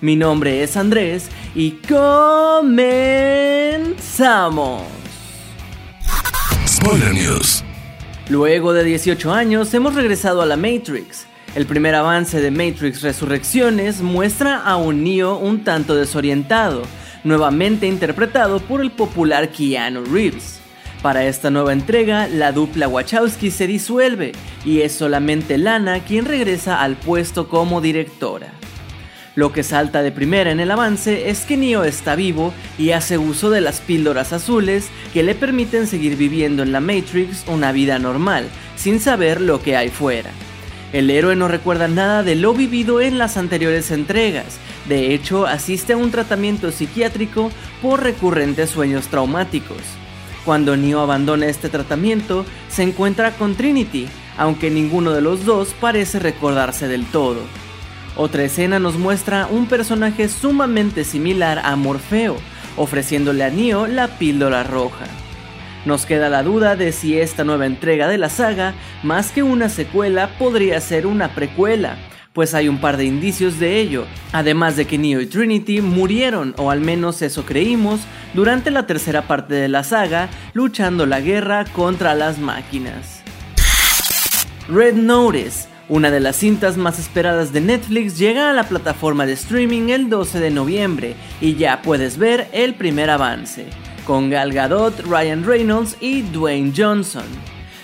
Mi nombre es Andrés y comenzamos. Spoiler News. Luego de 18 años hemos regresado a la Matrix. El primer avance de Matrix Resurrecciones muestra a un Neo un tanto desorientado, nuevamente interpretado por el popular Keanu Reeves. Para esta nueva entrega, la dupla Wachowski se disuelve y es solamente Lana quien regresa al puesto como directora. Lo que salta de primera en el avance es que Neo está vivo y hace uso de las píldoras azules que le permiten seguir viviendo en la Matrix una vida normal, sin saber lo que hay fuera. El héroe no recuerda nada de lo vivido en las anteriores entregas, de hecho asiste a un tratamiento psiquiátrico por recurrentes sueños traumáticos. Cuando Neo abandona este tratamiento, se encuentra con Trinity, aunque ninguno de los dos parece recordarse del todo. Otra escena nos muestra un personaje sumamente similar a Morfeo, ofreciéndole a Neo la píldora roja. Nos queda la duda de si esta nueva entrega de la saga, más que una secuela, podría ser una precuela, pues hay un par de indicios de ello, además de que Neo y Trinity murieron, o al menos eso creímos, durante la tercera parte de la saga, luchando la guerra contra las máquinas. Red Notice una de las cintas más esperadas de Netflix llega a la plataforma de streaming el 12 de noviembre y ya puedes ver el primer avance, con Gal Gadot, Ryan Reynolds y Dwayne Johnson.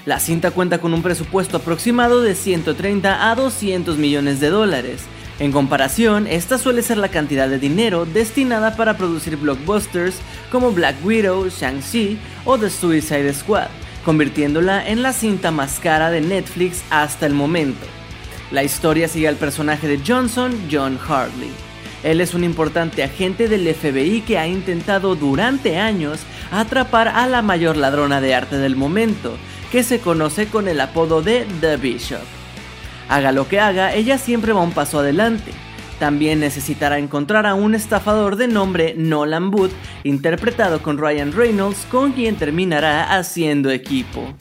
La cinta cuenta con un presupuesto aproximado de 130 a 200 millones de dólares. En comparación, esta suele ser la cantidad de dinero destinada para producir blockbusters como Black Widow, Shang-Chi o The Suicide Squad convirtiéndola en la cinta más cara de Netflix hasta el momento. La historia sigue al personaje de Johnson, John Hartley. Él es un importante agente del FBI que ha intentado durante años atrapar a la mayor ladrona de arte del momento, que se conoce con el apodo de The Bishop. Haga lo que haga, ella siempre va un paso adelante, también necesitará encontrar a un estafador de nombre Nolan Booth, interpretado con Ryan Reynolds, con quien terminará haciendo equipo.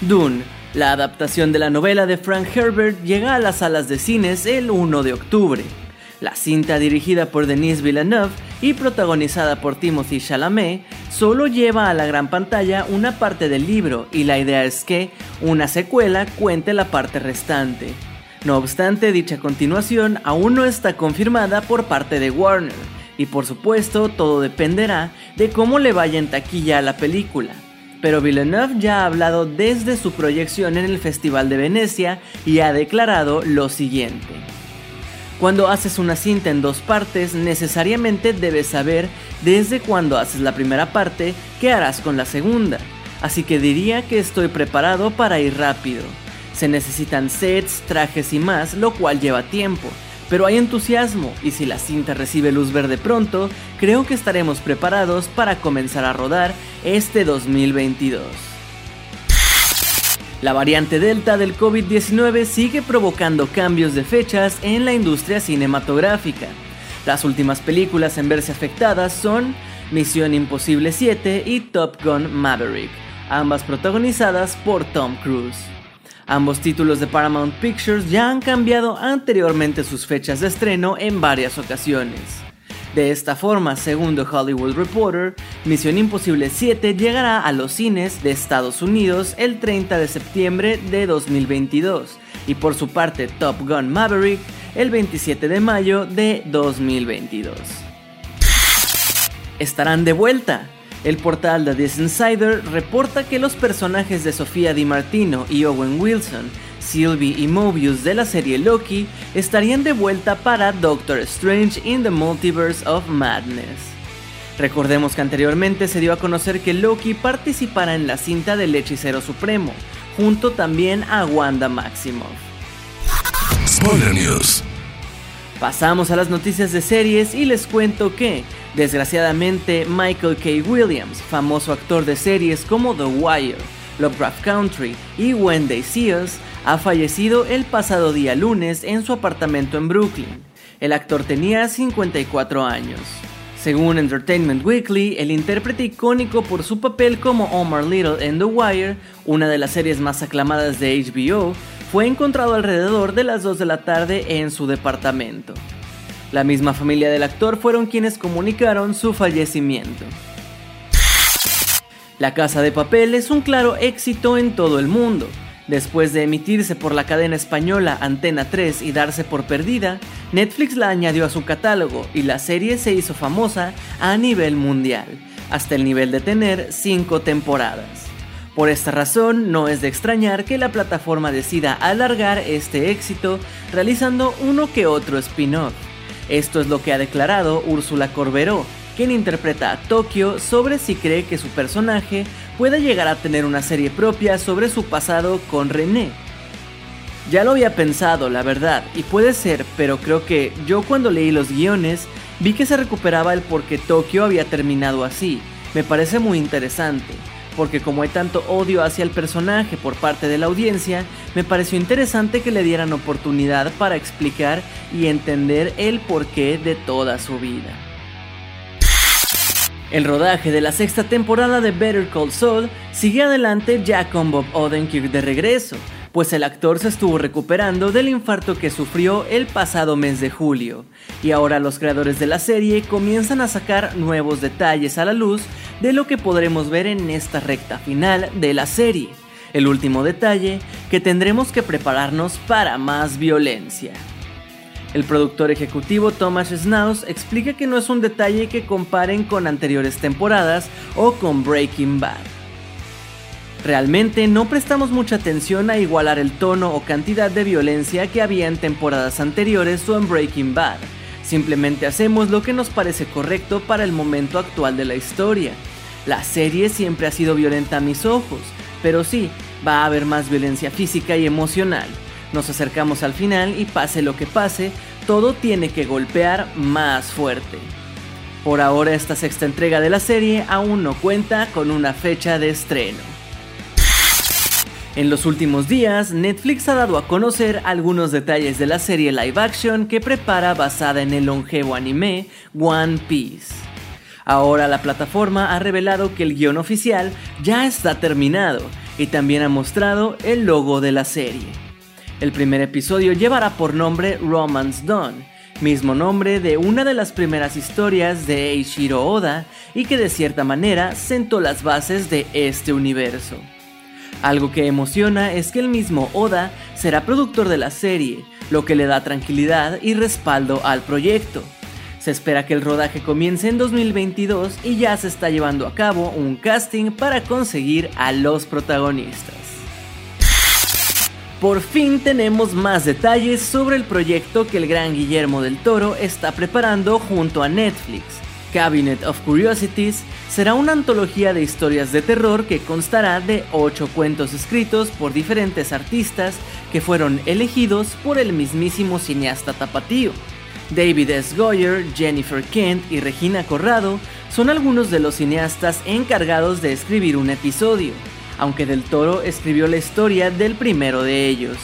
Dune, la adaptación de la novela de Frank Herbert, llega a las salas de cines el 1 de octubre. La cinta dirigida por Denis Villeneuve y protagonizada por Timothy Chalamet solo lleva a la gran pantalla una parte del libro y la idea es que una secuela cuente la parte restante. No obstante, dicha continuación aún no está confirmada por parte de Warner, y por supuesto todo dependerá de cómo le vaya en taquilla a la película. Pero Villeneuve ya ha hablado desde su proyección en el Festival de Venecia y ha declarado lo siguiente. Cuando haces una cinta en dos partes, necesariamente debes saber desde cuando haces la primera parte qué harás con la segunda, así que diría que estoy preparado para ir rápido. Se necesitan sets, trajes y más, lo cual lleva tiempo. Pero hay entusiasmo y si la cinta recibe luz verde pronto, creo que estaremos preparados para comenzar a rodar este 2022. La variante Delta del COVID-19 sigue provocando cambios de fechas en la industria cinematográfica. Las últimas películas en verse afectadas son Misión Imposible 7 y Top Gun Maverick, ambas protagonizadas por Tom Cruise. Ambos títulos de Paramount Pictures ya han cambiado anteriormente sus fechas de estreno en varias ocasiones. De esta forma, según The Hollywood Reporter, Misión Imposible 7 llegará a los cines de Estados Unidos el 30 de septiembre de 2022 y por su parte Top Gun Maverick el 27 de mayo de 2022. Estarán de vuelta. El portal The This Insider reporta que los personajes de Sofía Di Martino y Owen Wilson, Sylvie y Mobius de la serie Loki estarían de vuelta para Doctor Strange in the Multiverse of Madness. Recordemos que anteriormente se dio a conocer que Loki participará en la cinta del Hechicero Supremo, junto también a Wanda Maximoff. Pasamos a las noticias de series y les cuento que, desgraciadamente, Michael K. Williams, famoso actor de series como The Wire, Lovecraft Country y When They See Us, ha fallecido el pasado día lunes en su apartamento en Brooklyn. El actor tenía 54 años. Según Entertainment Weekly, el intérprete icónico por su papel como Omar Little en The Wire, una de las series más aclamadas de HBO, fue encontrado alrededor de las 2 de la tarde en su departamento. La misma familia del actor fueron quienes comunicaron su fallecimiento. La Casa de Papel es un claro éxito en todo el mundo. Después de emitirse por la cadena española Antena 3 y darse por perdida, Netflix la añadió a su catálogo y la serie se hizo famosa a nivel mundial, hasta el nivel de tener 5 temporadas. Por esta razón, no es de extrañar que la plataforma decida alargar este éxito realizando uno que otro spin-off. Esto es lo que ha declarado Úrsula Corberó, quien interpreta a Tokio sobre si cree que su personaje puede llegar a tener una serie propia sobre su pasado con René. Ya lo había pensado, la verdad, y puede ser, pero creo que yo cuando leí los guiones vi que se recuperaba el por qué Tokio había terminado así. Me parece muy interesante porque como hay tanto odio hacia el personaje por parte de la audiencia, me pareció interesante que le dieran oportunidad para explicar y entender el porqué de toda su vida. El rodaje de la sexta temporada de Better Call Saul sigue adelante ya con Bob Odenkirk de regreso, pues el actor se estuvo recuperando del infarto que sufrió el pasado mes de julio, y ahora los creadores de la serie comienzan a sacar nuevos detalles a la luz de lo que podremos ver en esta recta final de la serie. El último detalle, que tendremos que prepararnos para más violencia. El productor ejecutivo Thomas Schnauz explica que no es un detalle que comparen con anteriores temporadas o con Breaking Bad. Realmente no prestamos mucha atención a igualar el tono o cantidad de violencia que había en temporadas anteriores o en Breaking Bad. Simplemente hacemos lo que nos parece correcto para el momento actual de la historia. La serie siempre ha sido violenta a mis ojos, pero sí, va a haber más violencia física y emocional. Nos acercamos al final y pase lo que pase, todo tiene que golpear más fuerte. Por ahora esta sexta entrega de la serie aún no cuenta con una fecha de estreno. En los últimos días, Netflix ha dado a conocer algunos detalles de la serie live action que prepara basada en el longevo anime One Piece. Ahora la plataforma ha revelado que el guion oficial ya está terminado y también ha mostrado el logo de la serie. El primer episodio llevará por nombre Romance Dawn, mismo nombre de una de las primeras historias de Eiichiro Oda y que de cierta manera sentó las bases de este universo. Algo que emociona es que el mismo Oda será productor de la serie, lo que le da tranquilidad y respaldo al proyecto. Se espera que el rodaje comience en 2022 y ya se está llevando a cabo un casting para conseguir a los protagonistas. Por fin tenemos más detalles sobre el proyecto que el gran Guillermo del Toro está preparando junto a Netflix. Cabinet of Curiosities será una antología de historias de terror que constará de 8 cuentos escritos por diferentes artistas que fueron elegidos por el mismísimo cineasta tapatío. David S. Goyer, Jennifer Kent y Regina Corrado son algunos de los cineastas encargados de escribir un episodio, aunque Del Toro escribió la historia del primero de ellos.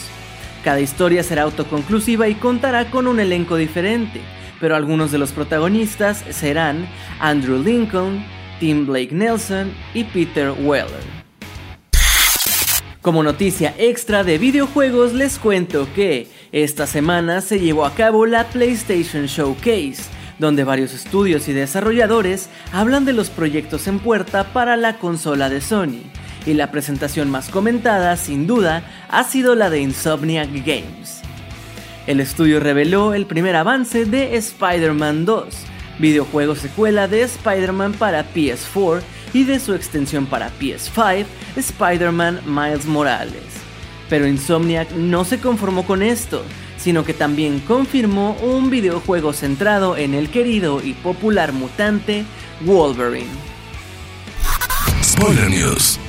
Cada historia será autoconclusiva y contará con un elenco diferente, pero algunos de los protagonistas serán Andrew Lincoln, Tim Blake Nelson y Peter Weller. Como noticia extra de videojuegos les cuento que esta semana se llevó a cabo la PlayStation Showcase, donde varios estudios y desarrolladores hablan de los proyectos en puerta para la consola de Sony, y la presentación más comentada, sin duda, ha sido la de Insomniac Games. El estudio reveló el primer avance de Spider-Man 2, videojuego secuela de Spider-Man para PS4 y de su extensión para PS5, Spider-Man Miles Morales. Pero Insomniac no se conformó con esto, sino que también confirmó un videojuego centrado en el querido y popular mutante Wolverine. Spoiler News.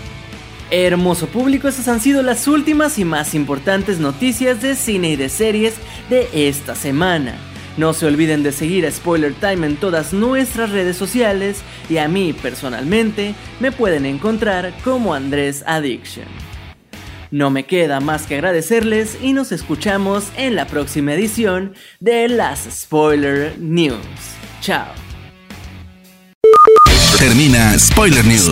Hermoso público, esas han sido las últimas y más importantes noticias de cine y de series de esta semana. No se olviden de seguir a Spoiler Time en todas nuestras redes sociales y a mí personalmente me pueden encontrar como Andrés Addiction. No me queda más que agradecerles y nos escuchamos en la próxima edición de las Spoiler News. Chao. Termina Spoiler News